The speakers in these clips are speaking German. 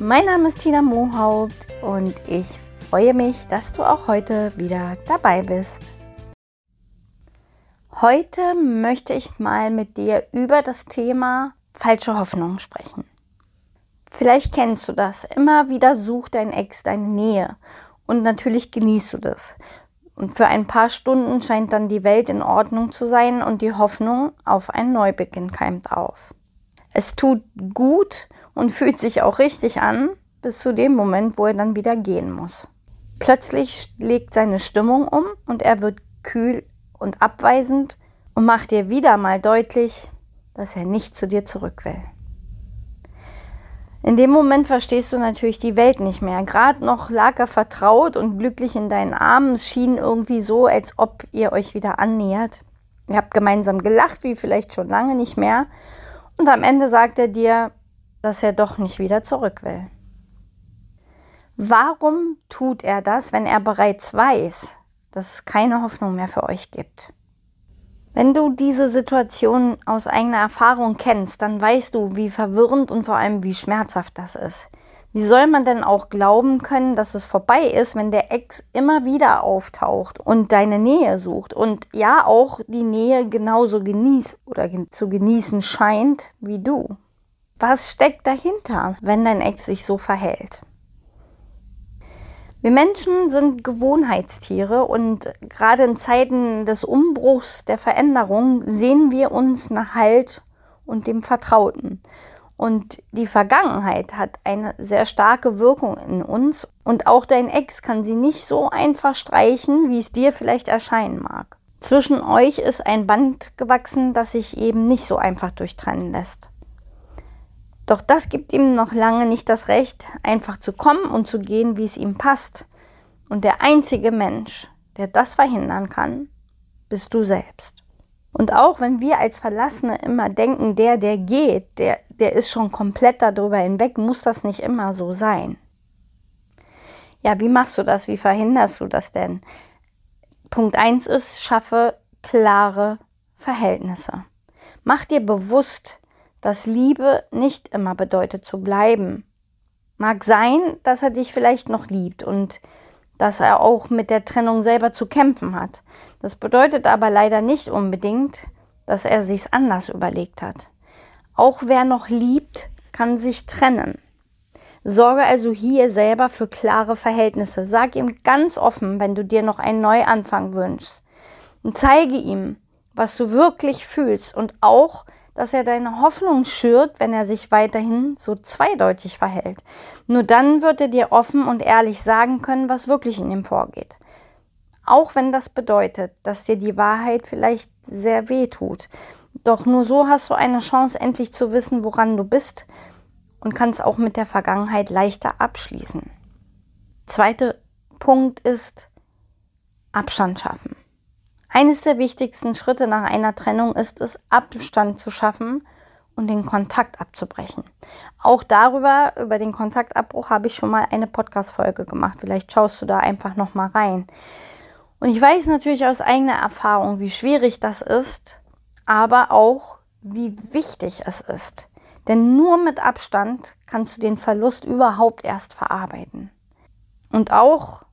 Mein Name ist Tina Mohaupt und ich freue mich, dass du auch heute wieder dabei bist. Heute möchte ich mal mit dir über das Thema falsche Hoffnung sprechen. Vielleicht kennst du das. Immer wieder sucht dein Ex deine Nähe und natürlich genießt du das. Und für ein paar Stunden scheint dann die Welt in Ordnung zu sein und die Hoffnung auf einen Neubeginn keimt auf. Es tut gut und fühlt sich auch richtig an, bis zu dem Moment, wo er dann wieder gehen muss. Plötzlich schlägt seine Stimmung um und er wird kühl und abweisend und macht dir wieder mal deutlich, dass er nicht zu dir zurück will. In dem Moment verstehst du natürlich die Welt nicht mehr. Gerade noch lag er vertraut und glücklich in deinen Armen. Es schien irgendwie so, als ob ihr euch wieder annähert. Ihr habt gemeinsam gelacht, wie vielleicht schon lange nicht mehr. Und am Ende sagt er dir, dass er doch nicht wieder zurück will. Warum tut er das, wenn er bereits weiß, dass es keine Hoffnung mehr für euch gibt? Wenn du diese Situation aus eigener Erfahrung kennst, dann weißt du, wie verwirrend und vor allem wie schmerzhaft das ist. Wie soll man denn auch glauben können, dass es vorbei ist, wenn der Ex immer wieder auftaucht und deine Nähe sucht und ja auch die Nähe genauso genießt oder zu genießen scheint wie du? Was steckt dahinter, wenn dein Ex sich so verhält? Wir Menschen sind Gewohnheitstiere und gerade in Zeiten des Umbruchs, der Veränderung, sehen wir uns nach Halt und dem Vertrauten. Und die Vergangenheit hat eine sehr starke Wirkung in uns und auch dein Ex kann sie nicht so einfach streichen, wie es dir vielleicht erscheinen mag. Zwischen euch ist ein Band gewachsen, das sich eben nicht so einfach durchtrennen lässt. Doch das gibt ihm noch lange nicht das Recht, einfach zu kommen und zu gehen, wie es ihm passt. Und der einzige Mensch, der das verhindern kann, bist du selbst. Und auch wenn wir als Verlassene immer denken, der, der geht, der, der ist schon komplett darüber hinweg, muss das nicht immer so sein. Ja, wie machst du das? Wie verhinderst du das denn? Punkt eins ist, schaffe klare Verhältnisse. Mach dir bewusst, dass Liebe nicht immer bedeutet zu bleiben. Mag sein, dass er dich vielleicht noch liebt und dass er auch mit der Trennung selber zu kämpfen hat. Das bedeutet aber leider nicht unbedingt, dass er sich's anders überlegt hat. Auch wer noch liebt, kann sich trennen. Sorge also hier selber für klare Verhältnisse. Sag ihm ganz offen, wenn du dir noch einen Neuanfang wünschst. Und zeige ihm, was du wirklich fühlst und auch, dass er deine Hoffnung schürt, wenn er sich weiterhin so zweideutig verhält. Nur dann wird er dir offen und ehrlich sagen können, was wirklich in ihm vorgeht. Auch wenn das bedeutet, dass dir die Wahrheit vielleicht sehr weh tut. Doch nur so hast du eine Chance, endlich zu wissen, woran du bist und kannst auch mit der Vergangenheit leichter abschließen. Zweiter Punkt ist Abstand schaffen. Eines der wichtigsten Schritte nach einer Trennung ist es, Abstand zu schaffen und den Kontakt abzubrechen. Auch darüber, über den Kontaktabbruch, habe ich schon mal eine Podcast-Folge gemacht. Vielleicht schaust du da einfach noch mal rein. Und ich weiß natürlich aus eigener Erfahrung, wie schwierig das ist, aber auch, wie wichtig es ist. Denn nur mit Abstand kannst du den Verlust überhaupt erst verarbeiten. Und auch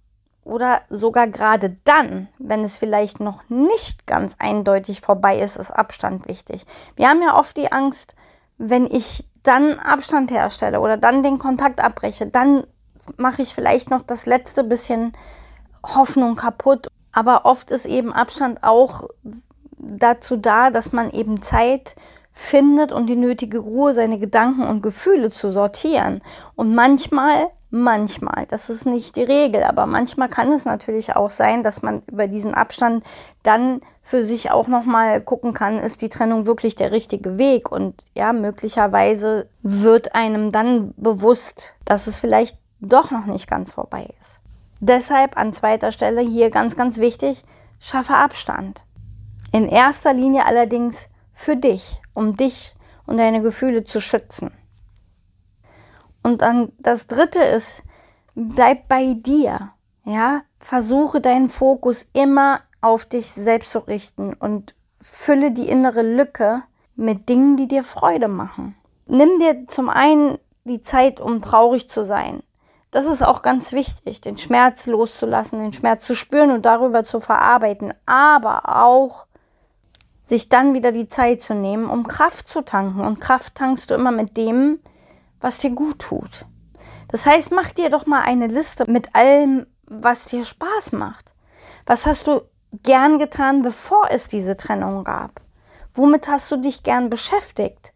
oder sogar gerade dann, wenn es vielleicht noch nicht ganz eindeutig vorbei ist, ist Abstand wichtig. Wir haben ja oft die Angst, wenn ich dann Abstand herstelle oder dann den Kontakt abbreche, dann mache ich vielleicht noch das letzte bisschen Hoffnung kaputt. Aber oft ist eben Abstand auch dazu da, dass man eben Zeit findet und die nötige Ruhe, seine Gedanken und Gefühle zu sortieren. Und manchmal Manchmal, das ist nicht die Regel, aber manchmal kann es natürlich auch sein, dass man über diesen Abstand dann für sich auch nochmal gucken kann, ist die Trennung wirklich der richtige Weg? Und ja, möglicherweise wird einem dann bewusst, dass es vielleicht doch noch nicht ganz vorbei ist. Deshalb an zweiter Stelle hier ganz, ganz wichtig, schaffe Abstand. In erster Linie allerdings für dich, um dich und deine Gefühle zu schützen. Und dann das dritte ist, bleib bei dir. Ja, versuche deinen Fokus immer auf dich selbst zu richten und fülle die innere Lücke mit Dingen, die dir Freude machen. Nimm dir zum einen die Zeit, um traurig zu sein. Das ist auch ganz wichtig, den Schmerz loszulassen, den Schmerz zu spüren und darüber zu verarbeiten, aber auch sich dann wieder die Zeit zu nehmen, um Kraft zu tanken. Und Kraft tankst du immer mit dem, was dir gut tut. Das heißt, mach dir doch mal eine Liste mit allem, was dir Spaß macht. Was hast du gern getan, bevor es diese Trennung gab? Womit hast du dich gern beschäftigt,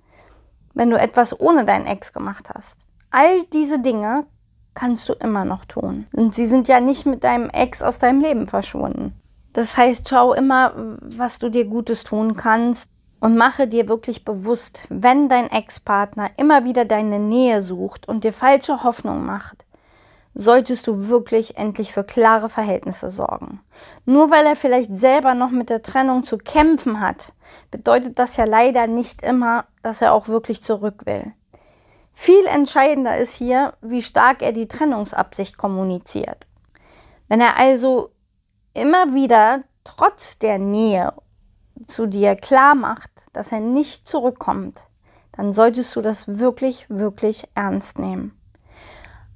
wenn du etwas ohne deinen Ex gemacht hast? All diese Dinge kannst du immer noch tun. Und sie sind ja nicht mit deinem Ex aus deinem Leben verschwunden. Das heißt, schau immer, was du dir Gutes tun kannst und mache dir wirklich bewusst, wenn dein Ex-Partner immer wieder deine Nähe sucht und dir falsche Hoffnung macht, solltest du wirklich endlich für klare Verhältnisse sorgen. Nur weil er vielleicht selber noch mit der Trennung zu kämpfen hat, bedeutet das ja leider nicht immer, dass er auch wirklich zurück will. Viel entscheidender ist hier, wie stark er die Trennungsabsicht kommuniziert. Wenn er also immer wieder trotz der Nähe zu dir klar macht, dass er nicht zurückkommt, dann solltest du das wirklich, wirklich ernst nehmen.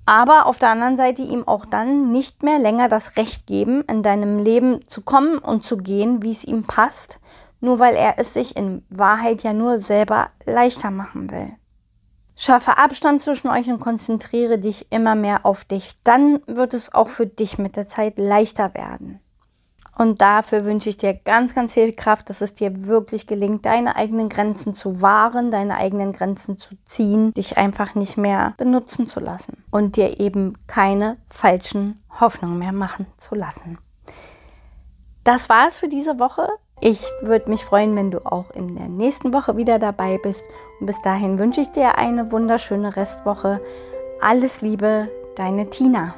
Aber auf der anderen Seite ihm auch dann nicht mehr länger das Recht geben, in deinem Leben zu kommen und zu gehen, wie es ihm passt, nur weil er es sich in Wahrheit ja nur selber leichter machen will. Schaffe Abstand zwischen euch und konzentriere dich immer mehr auf dich. Dann wird es auch für dich mit der Zeit leichter werden. Und dafür wünsche ich dir ganz, ganz viel Kraft, dass es dir wirklich gelingt, deine eigenen Grenzen zu wahren, deine eigenen Grenzen zu ziehen, dich einfach nicht mehr benutzen zu lassen und dir eben keine falschen Hoffnungen mehr machen zu lassen. Das war es für diese Woche. Ich würde mich freuen, wenn du auch in der nächsten Woche wieder dabei bist. Und bis dahin wünsche ich dir eine wunderschöne Restwoche. Alles Liebe, deine Tina.